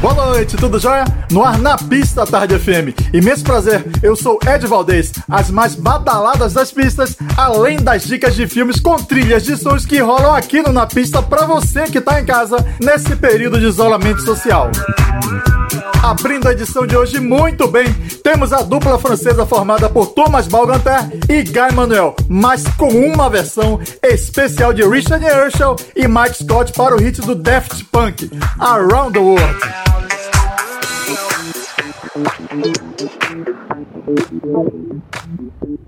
Boa noite, tudo jóia? No ar na pista Tarde FM. Imenso prazer, eu sou Ed Valdez. As mais badaladas das pistas, além das dicas de filmes com trilhas de sons que rolam aqui no Na Pista pra você que tá em casa nesse período de isolamento social. Abrindo a edição de hoje muito bem, temos a dupla francesa formada por Thomas Balganter e Guy Manuel, mas com uma versão especial de Richard Herschel e Mike Scott para o hit do Daft Punk, Around the World.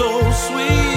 so sweet.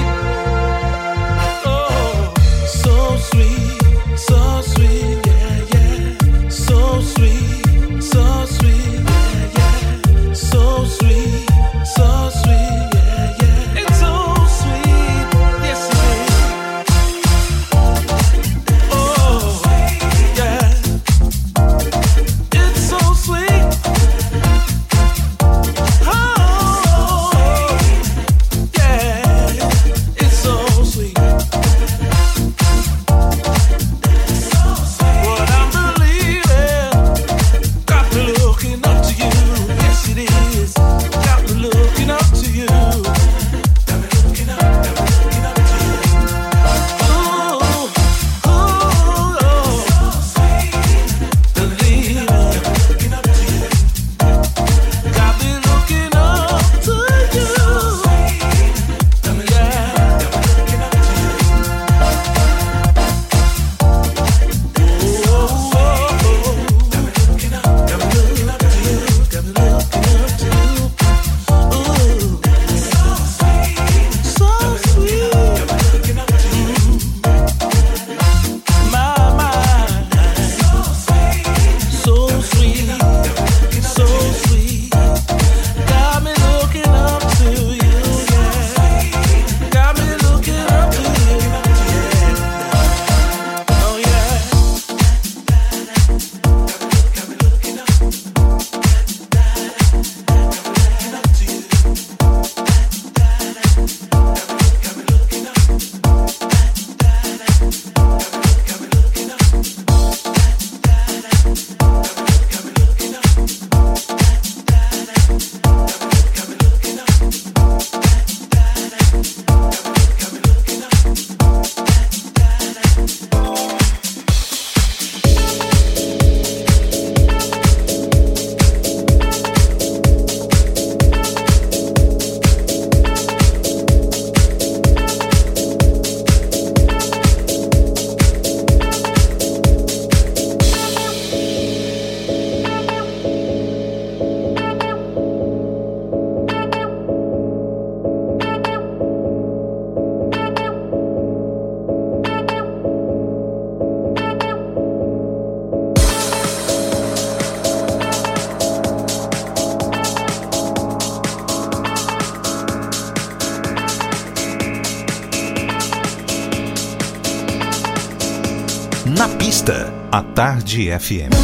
Tarde FM.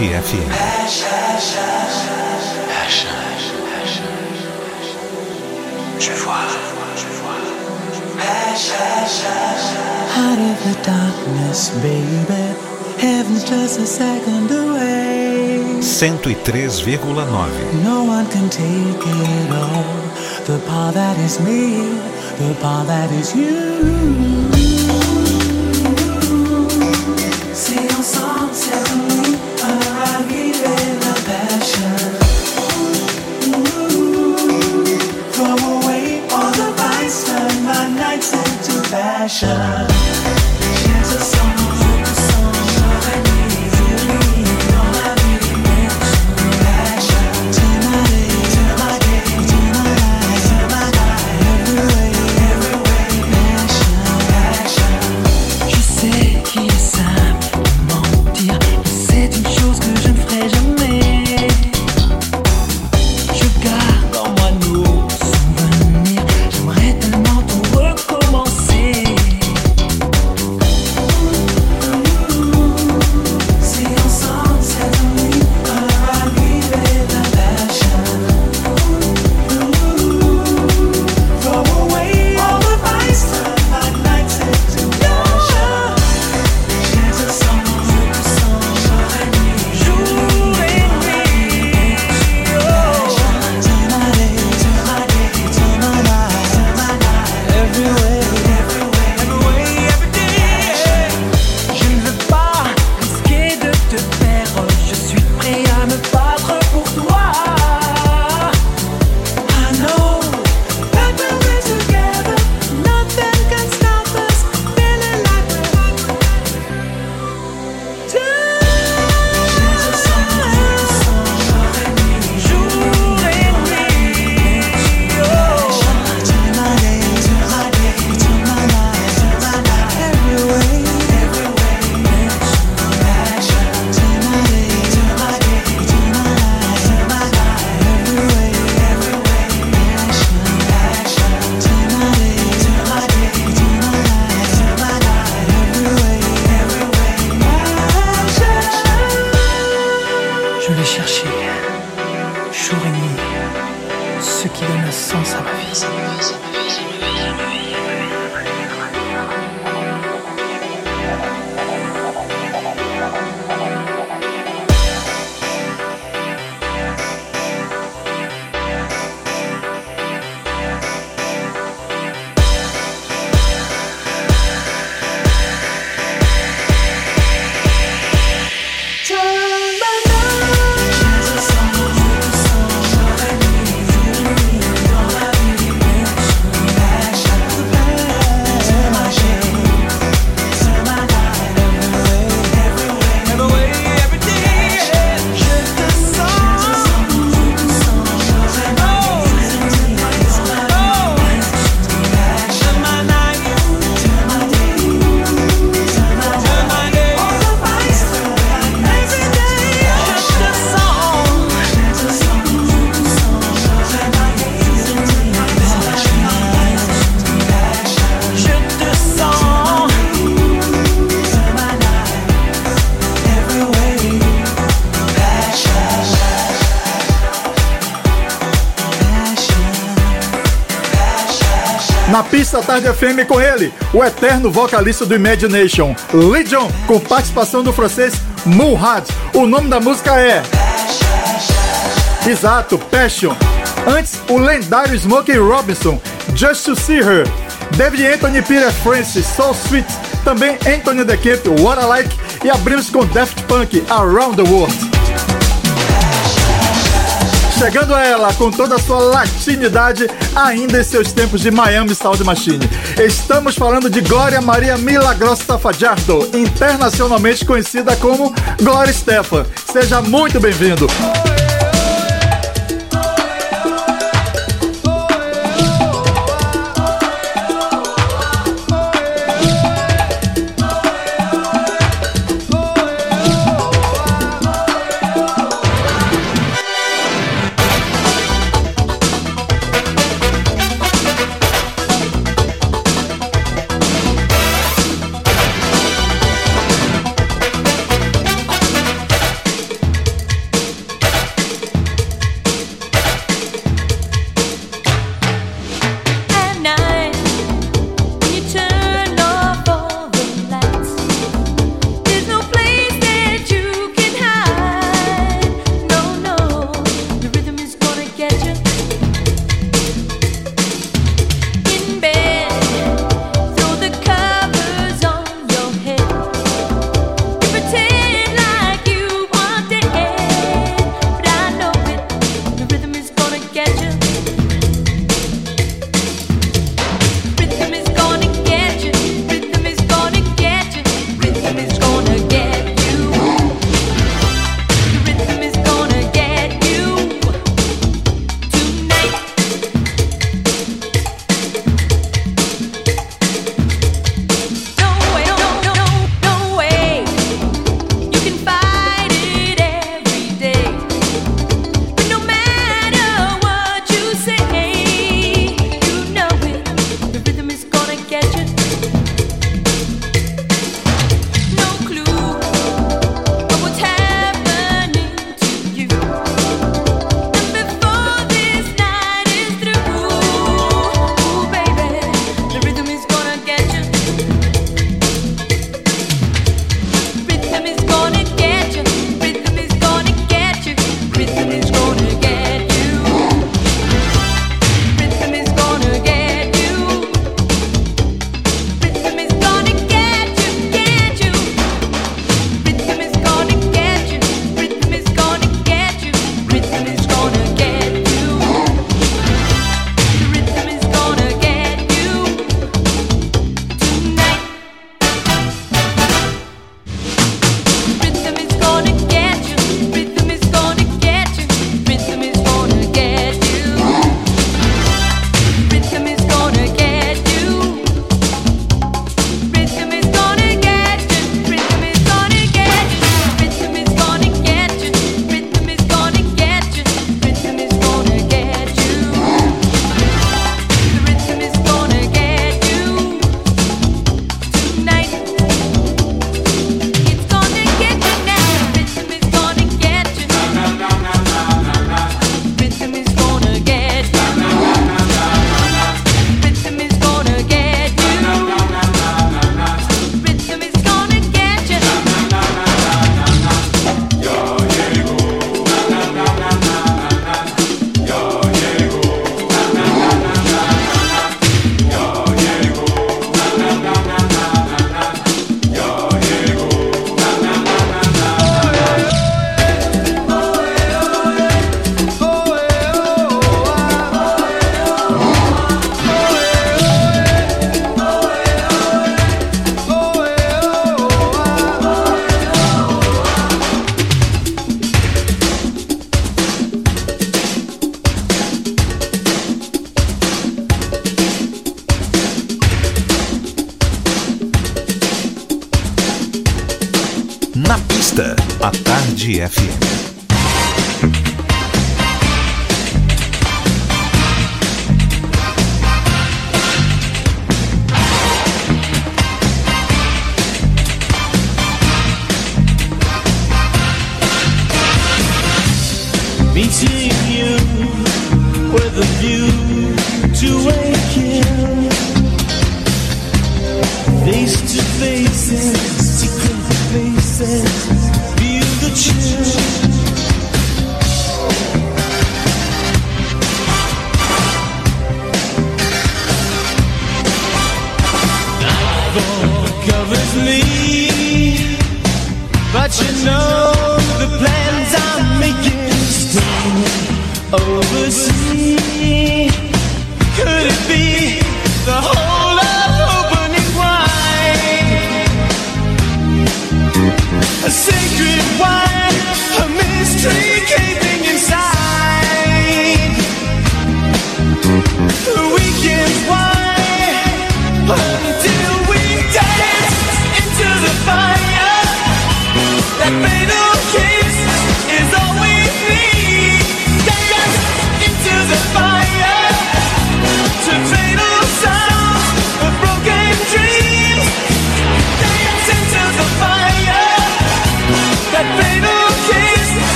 Energia FM. Je vois, je. Out of the darkness, baby. Heaven's just a second away. 103,9. No one can take it all. The power that is me, the power that is you. time com ele, o eterno vocalista do Imagination, Legion, com participação do francês Mulhad. O nome da música é. Exato, Passion. Antes, o lendário Smokey Robinson, Just to See Her. David Anthony Peter Francis, So Sweet. Também Anthony DeCamp, What I Like. E abrimos com Daft Punk, Around the World. Chegando a ela com toda a sua latinidade, ainda em seus tempos de Miami Sound Machine. Estamos falando de Glória Maria Milagrosa Fajardo, internacionalmente conhecida como Glória Stefan. Seja muito bem-vindo.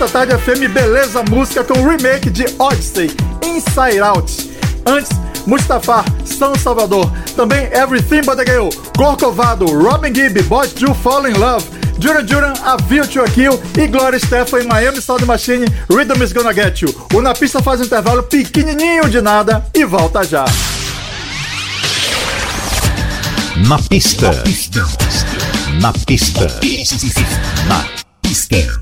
Na pista Tarde FM, beleza música com o remake de Odyssey, Inside Out. Antes, Mustafa, São Salvador. Também Everything But The Girl, Corcovado, Robin Gibb, Boys Do Fall In Love. Duran Duran, A View to a Kill e Gloria Stefan, Miami Sound Machine, Rhythm Is Gonna Get You. O Na Pista faz um intervalo pequenininho de nada e volta já. Na pista. Na pista. Na pista.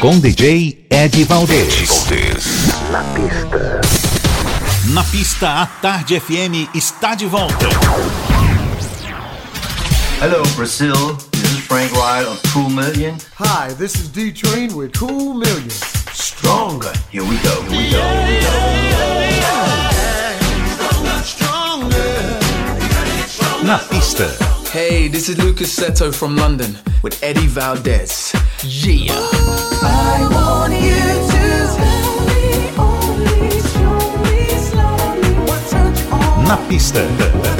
Com DJ Ed Valdez. Na pista. Na pista, a Tarde FM está de volta. Hello, Brazil. This is Frank Wright of Cool Million. Hi, this is D Train with Cool Million. Stronger. Here we go. Here we go. Here we go. Na pista. Hey, this is Lucas Seto from London with Eddie Valdez. Yeah. Na pista.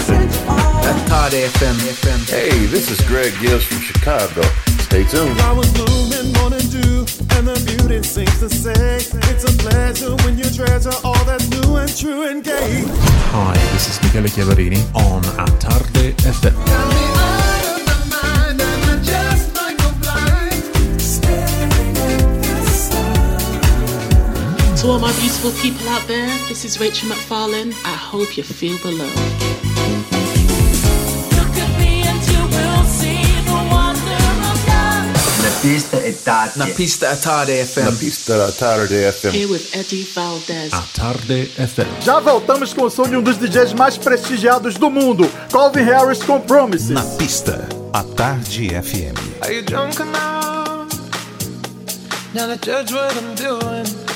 touch. At Tarde FM. FM. Hey, this is Greg Gibbs from Chicago. Stay tuned. Flowers blooming, morning dew, and the beauty seems to say it's a pleasure when you treasure all that's new and true and gay. Hi, this is Michele Chiavarini on A Tarde FM. All my beautiful people out there, this is Rachel McFarlane. I hope you feel the love. Pista e tarde. Na pista at Tarde FM. Na pista da tarde FM. Here with Eddie Valdez. A Tarde FM. Já voltamos com o som de um dos DJs mais prestigiados do mundo, Calvin Harris com Promises. Na pista, a Tarde FM. Are you drunk enough? Now to judge what I'm doing.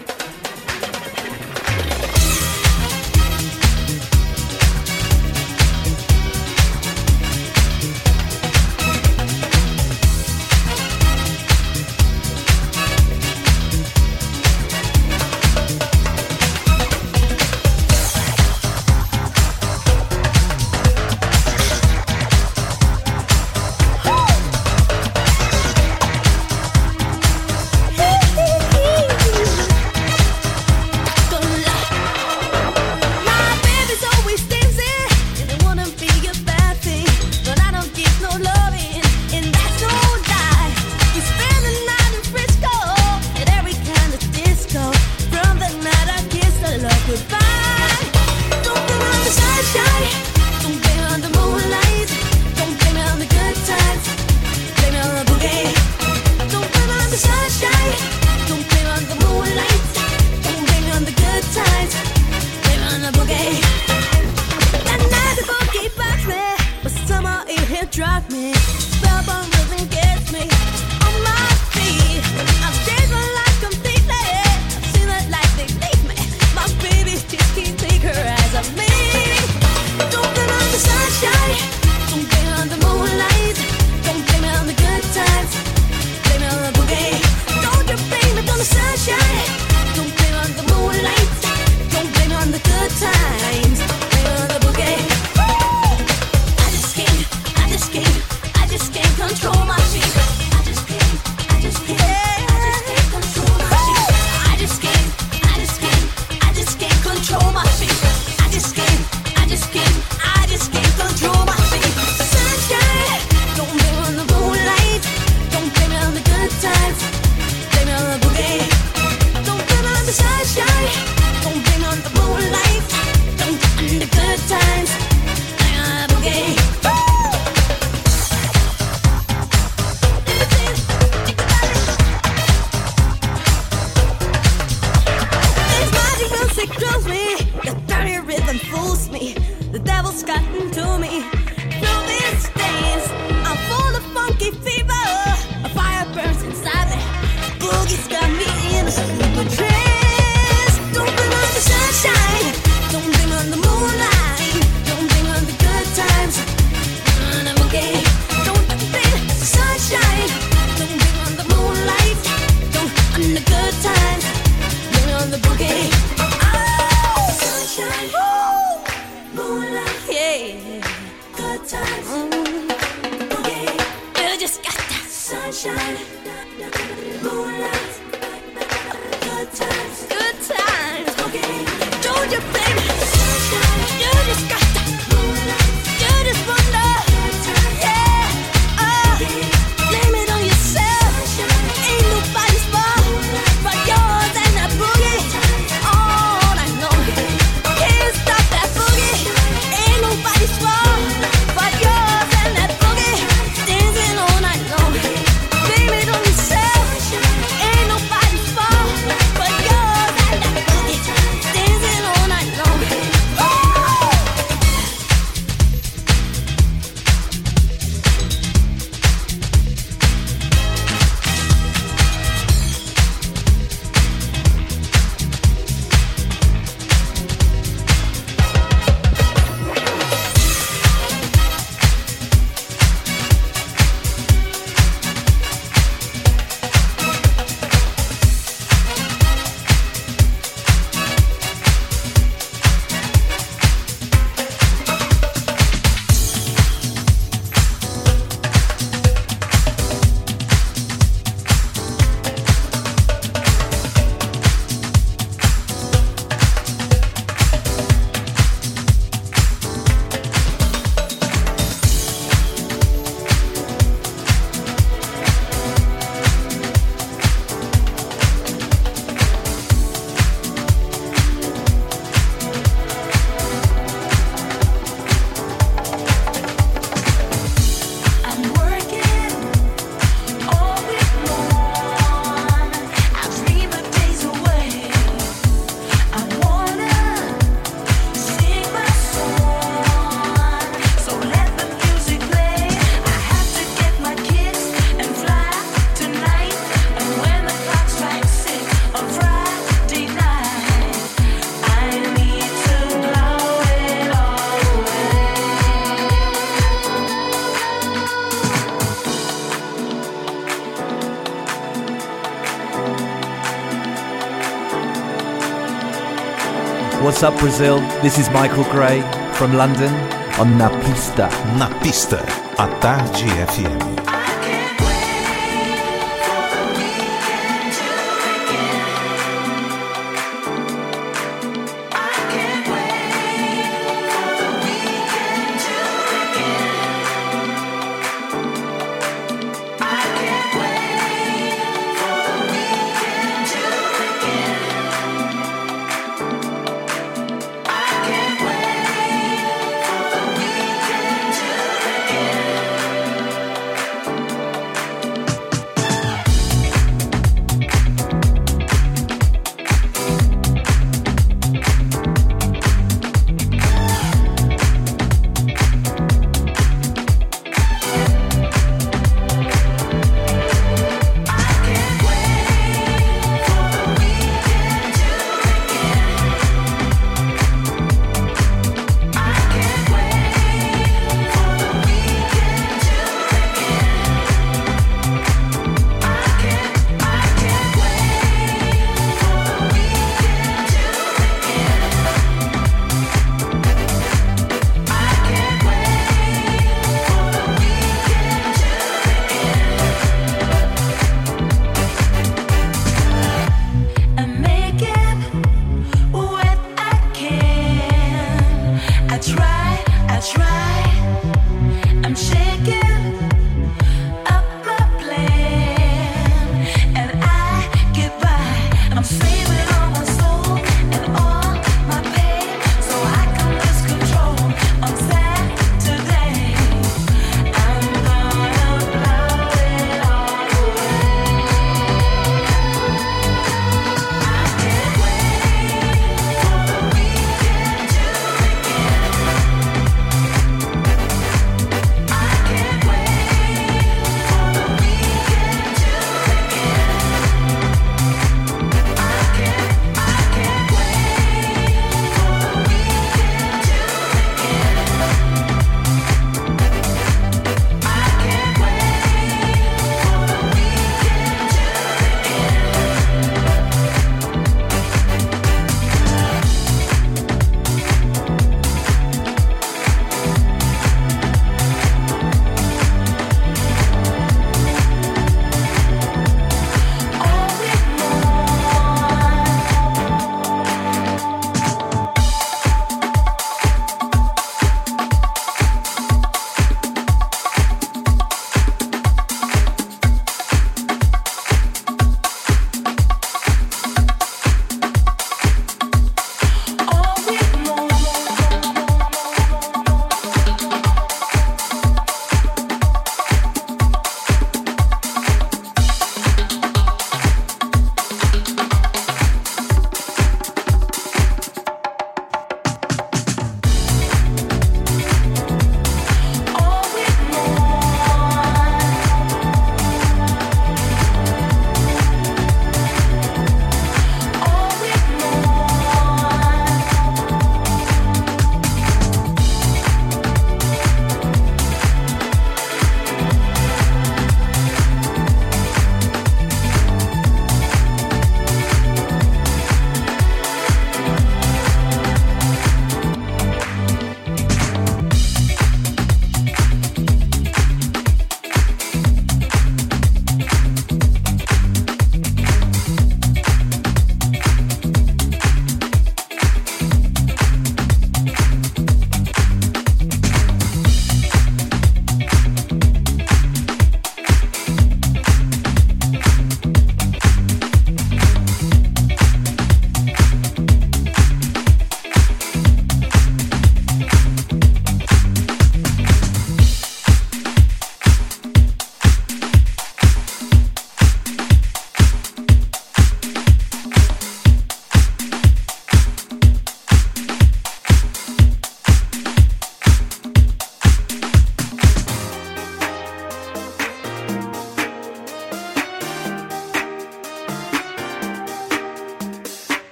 What's up, Brazil? This is Michael Gray from London on Napista. Napista, a Tarde FM.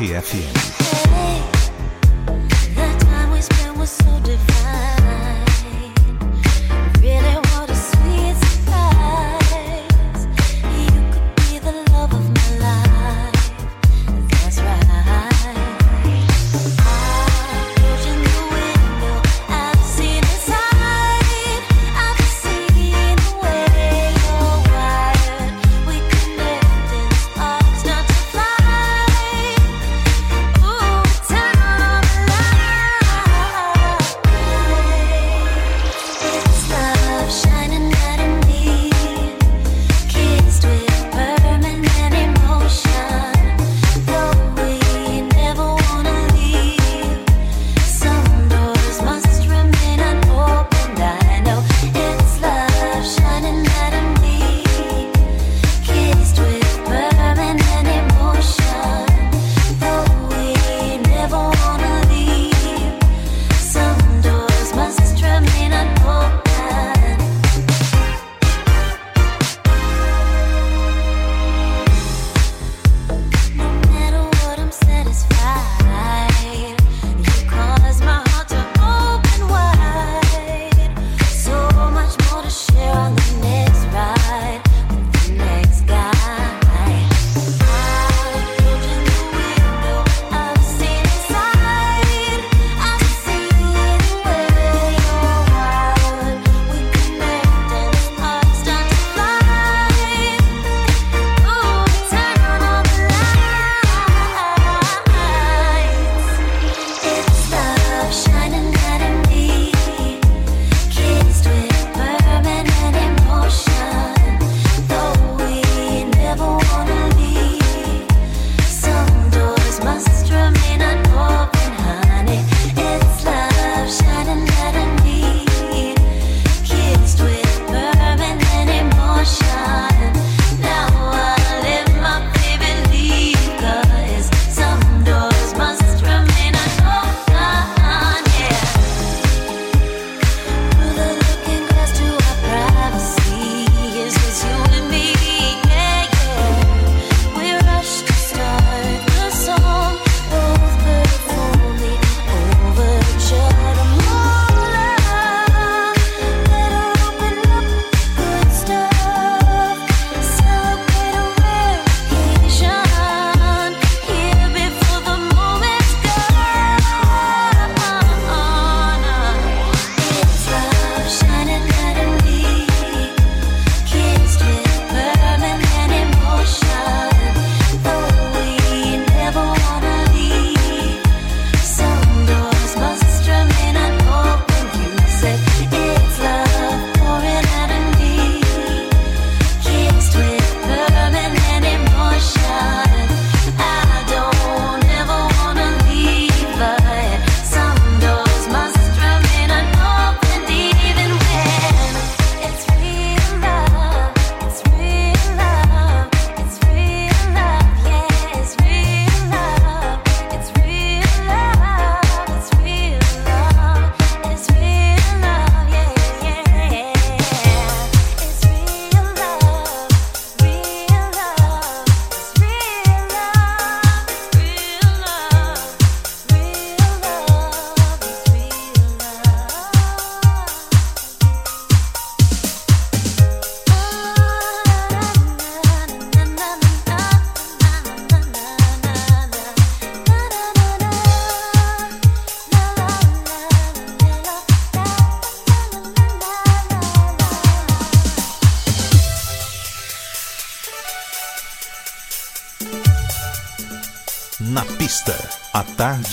Energía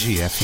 RGF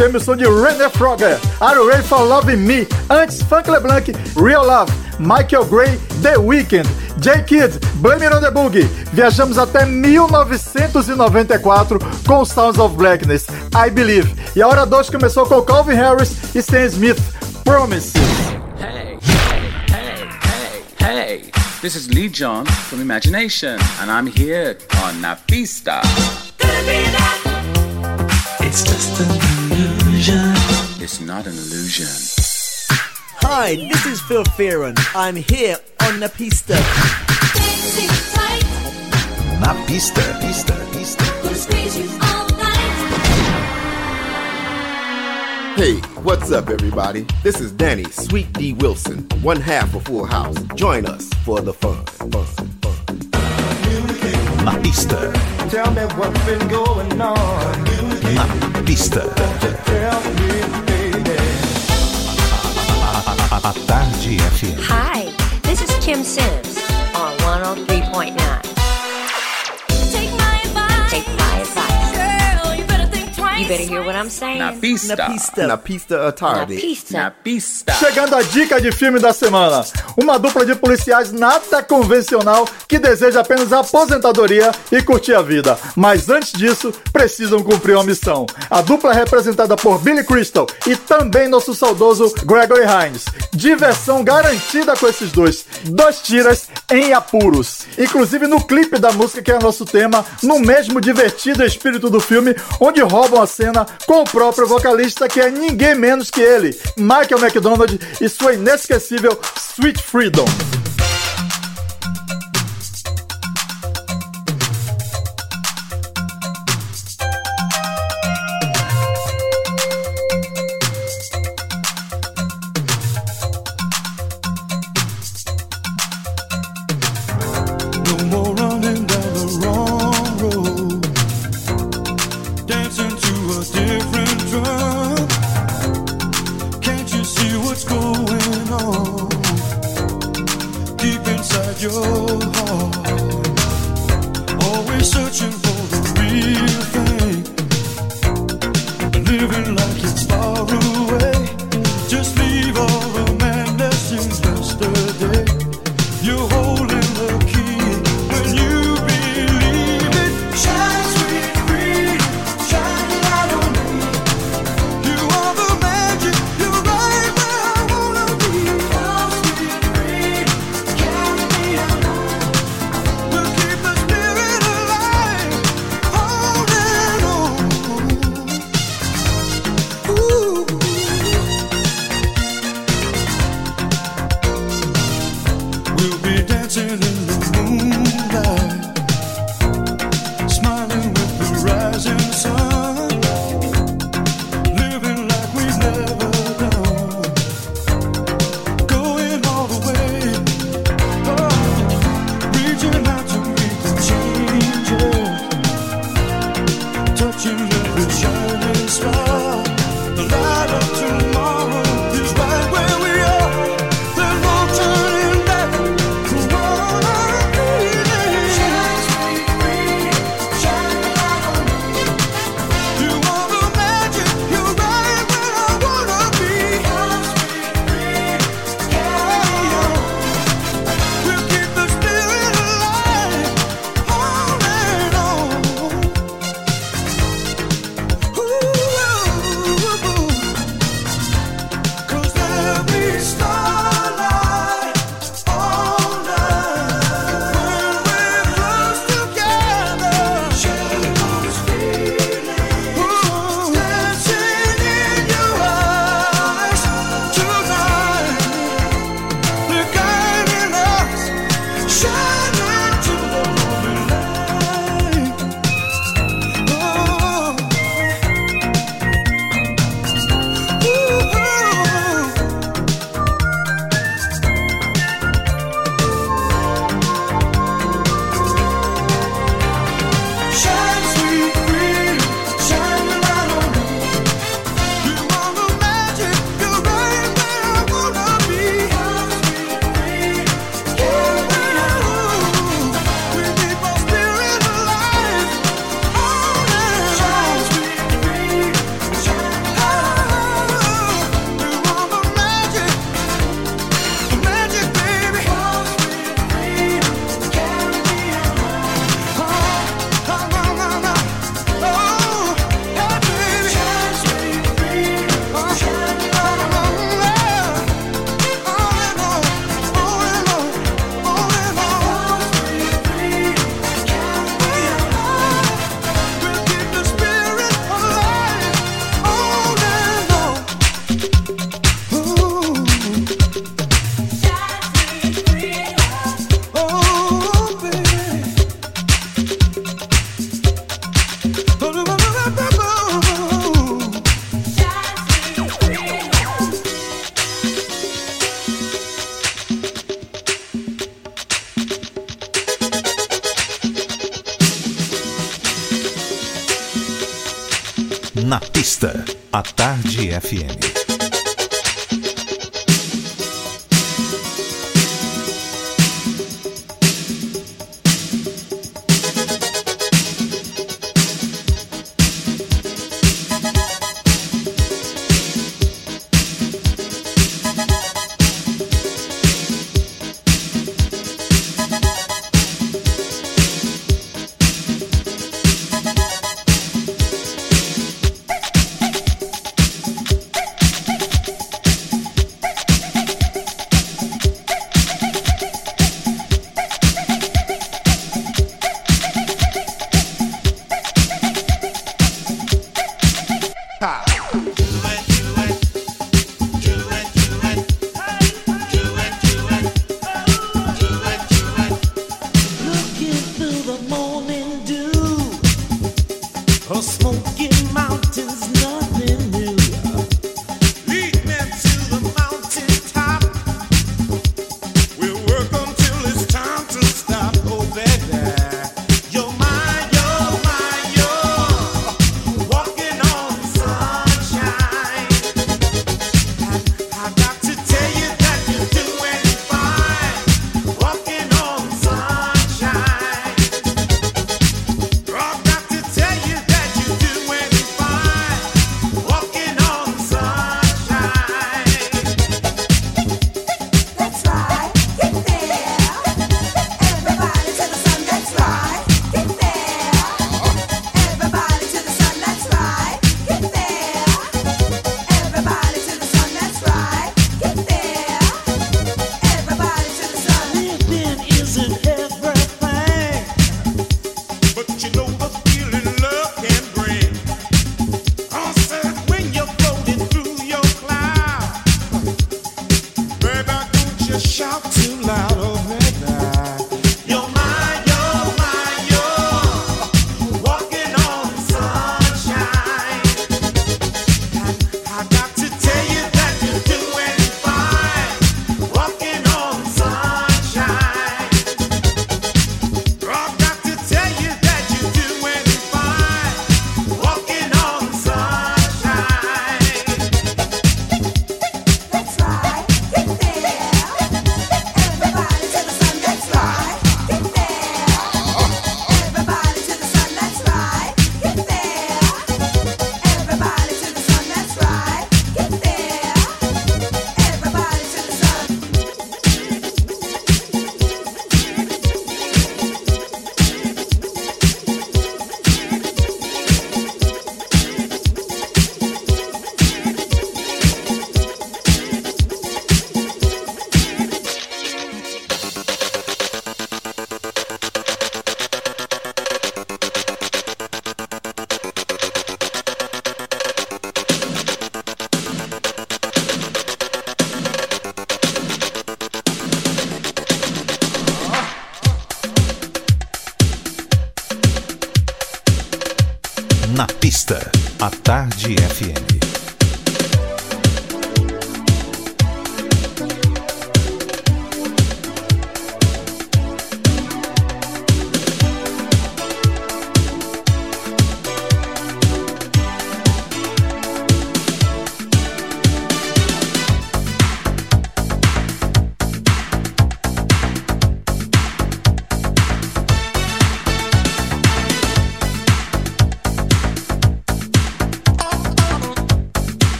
Jameson de René Frogger, Are You Ready For Love Me, antes Funk LeBlanc, Real Love, Michael Gray, The Weeknd, J-Kid, Blame It On The Boogie. Viajamos até 1994 com Sounds of Blackness, I Believe. E a hora 2 começou com Calvin Harris e Stan Smith, Promises. Hey, hey, hey, hey, This is Lee John from Imagination, and I'm here on Napista. It's just a It's not an illusion. Hi, this is Phil Fearon. I'm here on the pista. Na pista, pista, pista. Hey, what's up, everybody? This is Danny Sweet D Wilson, one half of Full House. Join us for the fun, fun, pista. Tell me what's been going on. Na pista. Tell me. A Tarde FM. Hi, this is Kim Sims on 103.9. better hear what I'm saying. Na pista. Na pista. Na pista à tarde. Na pista. Na pista. Chegando a dica de filme da semana. Uma dupla de policiais nada convencional que deseja apenas aposentadoria e curtir a vida. Mas antes disso, precisam cumprir uma missão. A dupla é representada por Billy Crystal e também nosso saudoso Gregory Hines. Diversão garantida com esses dois. Dois tiras em apuros. Inclusive no clipe da música que é nosso tema, no mesmo divertido espírito do filme, onde roubam a cena com o próprio vocalista que é ninguém menos que ele, Michael McDonald e sua inesquecível Sweet Freedom.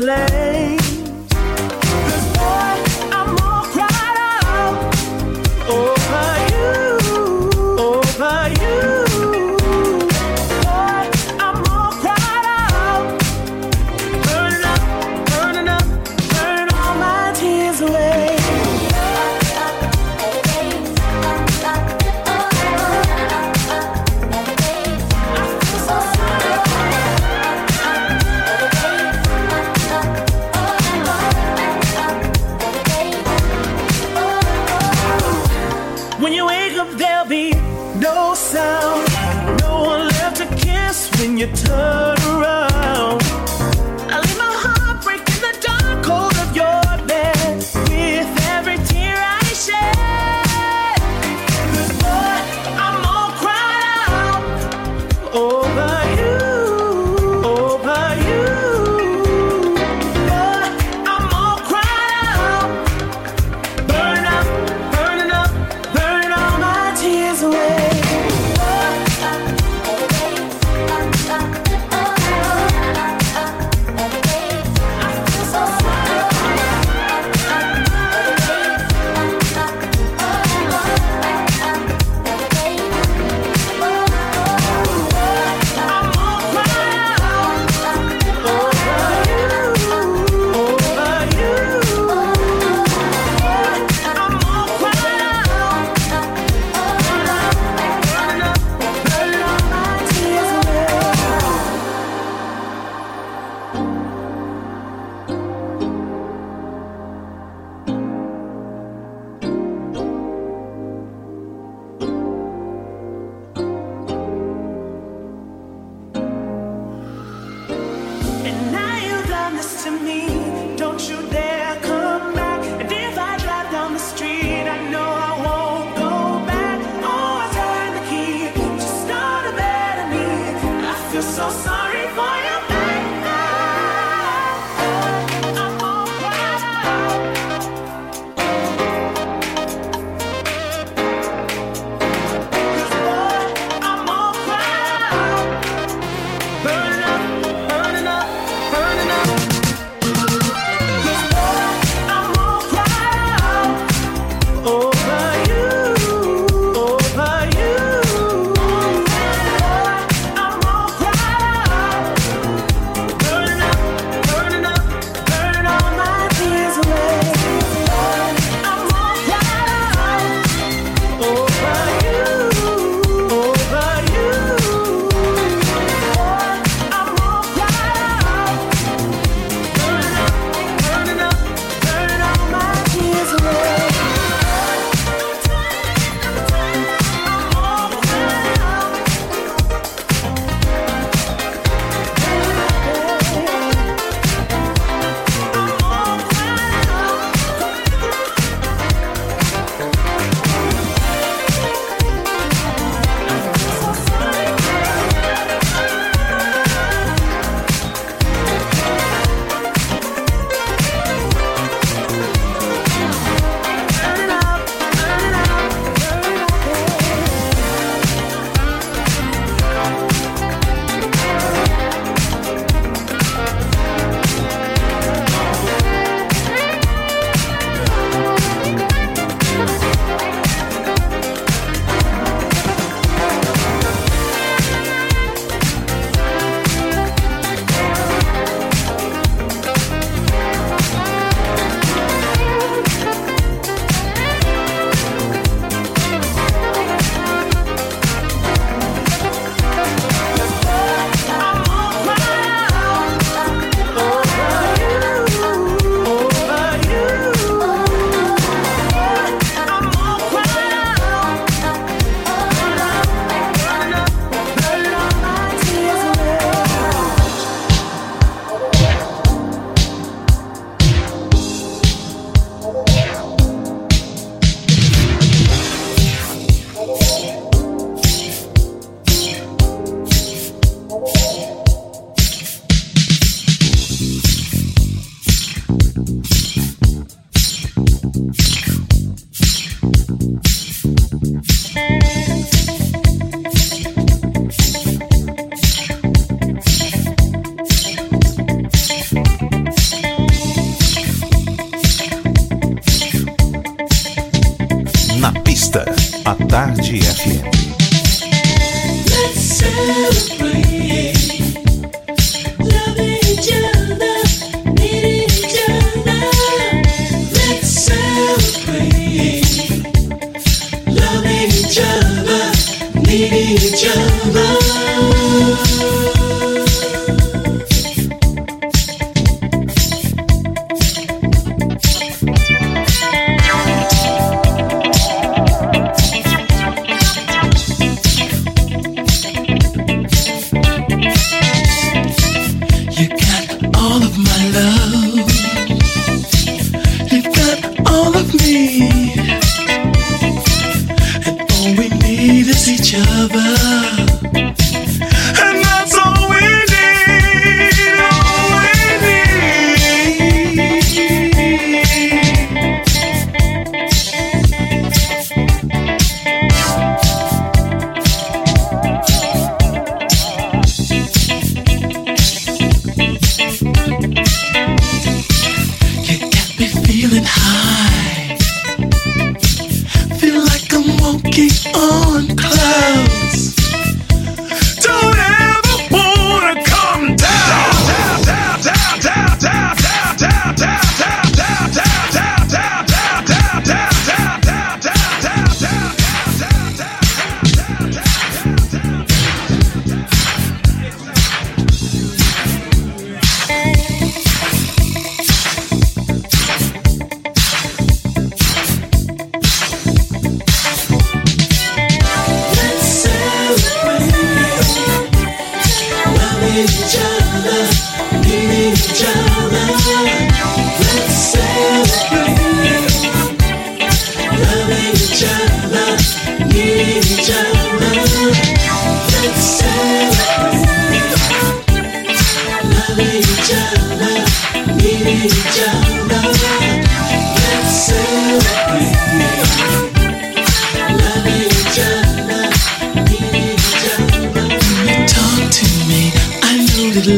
play.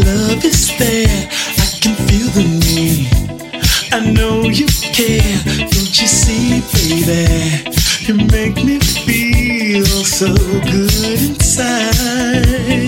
love is there. I can feel the need. I know you care. Don't you see, baby? You make me feel so good inside.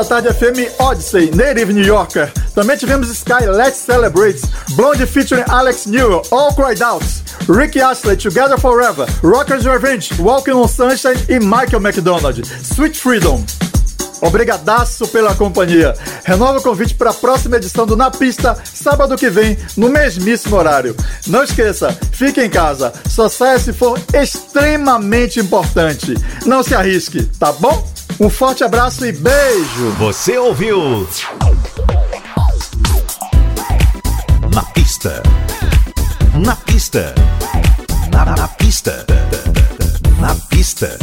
Pista Tarde FM Odyssey, Native New Yorker. Também tivemos Sky Let's Celebrate, Blonde featuring Alex Newell, All Cried Out, Ricky Astley, Together Forever, Rockers Revenge, Walking on Sunshine e Michael McDonald, Sweet Freedom. Obrigadaço pela companhia. Renova o convite para a próxima edição do Na Pista, sábado que vem, no mesmíssimo horário. Não esqueça, fique em casa. Só saia se for extremamente importante. Não se arrisque, tá bom? Um forte abraço e beijo. Você ouviu? Na pista. Na pista. Na, na pista. Na pista.